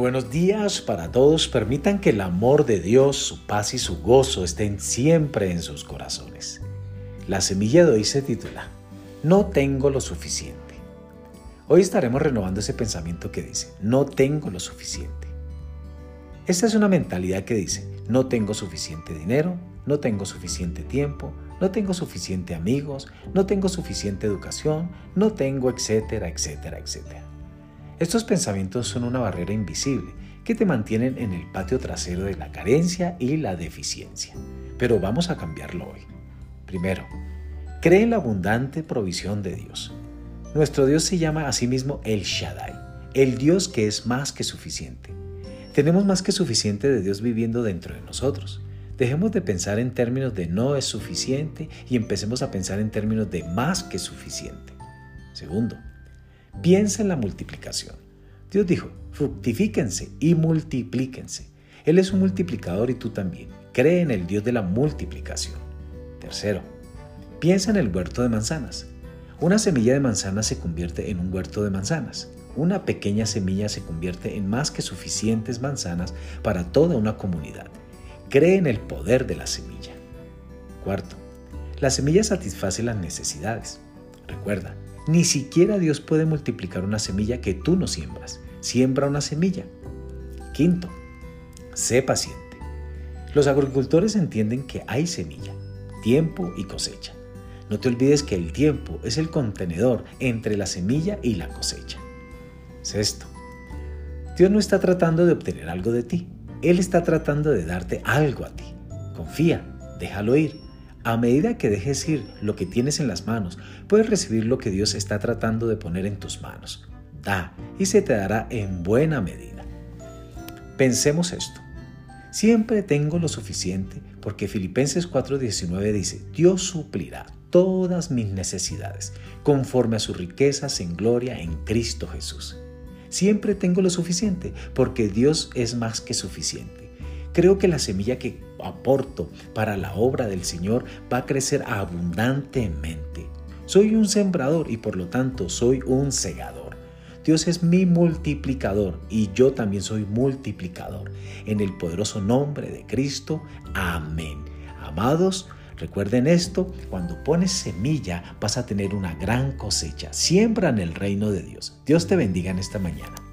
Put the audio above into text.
buenos días para todos. Permitan que el amor de Dios, su paz y su gozo estén siempre en sus corazones. La semilla de hoy se titula No tengo lo suficiente. Hoy estaremos renovando ese pensamiento que dice, no tengo lo suficiente. Esta es una mentalidad que dice, no tengo suficiente dinero, no tengo suficiente tiempo, no tengo suficiente amigos, no tengo suficiente educación, no tengo, etcétera, etcétera, etcétera. Estos pensamientos son una barrera invisible que te mantienen en el patio trasero de la carencia y la deficiencia. Pero vamos a cambiarlo hoy. Primero, cree en la abundante provisión de Dios. Nuestro Dios se llama a sí mismo El Shaddai, el Dios que es más que suficiente. Tenemos más que suficiente de Dios viviendo dentro de nosotros. Dejemos de pensar en términos de no es suficiente y empecemos a pensar en términos de más que suficiente. Segundo, Piensa en la multiplicación. Dios dijo, fructifíquense y multiplíquense. Él es un multiplicador y tú también. Cree en el Dios de la multiplicación. Tercero, piensa en el huerto de manzanas. Una semilla de manzana se convierte en un huerto de manzanas. Una pequeña semilla se convierte en más que suficientes manzanas para toda una comunidad. Cree en el poder de la semilla. Cuarto, la semilla satisface las necesidades. Recuerda, ni siquiera Dios puede multiplicar una semilla que tú no siembras. Siembra una semilla. Quinto, sé paciente. Los agricultores entienden que hay semilla, tiempo y cosecha. No te olvides que el tiempo es el contenedor entre la semilla y la cosecha. Sexto, Dios no está tratando de obtener algo de ti. Él está tratando de darte algo a ti. Confía, déjalo ir a medida que dejes ir lo que tienes en las manos, puedes recibir lo que Dios está tratando de poner en tus manos. Da y se te dará en buena medida. Pensemos esto. Siempre tengo lo suficiente porque Filipenses 4:19 dice, Dios suplirá todas mis necesidades conforme a sus riquezas en gloria en Cristo Jesús. Siempre tengo lo suficiente porque Dios es más que suficiente. Creo que la semilla que aporto para la obra del Señor va a crecer abundantemente. Soy un sembrador y por lo tanto soy un segador. Dios es mi multiplicador y yo también soy multiplicador. En el poderoso nombre de Cristo. Amén. Amados, recuerden esto, cuando pones semilla vas a tener una gran cosecha. Siembra en el reino de Dios. Dios te bendiga en esta mañana.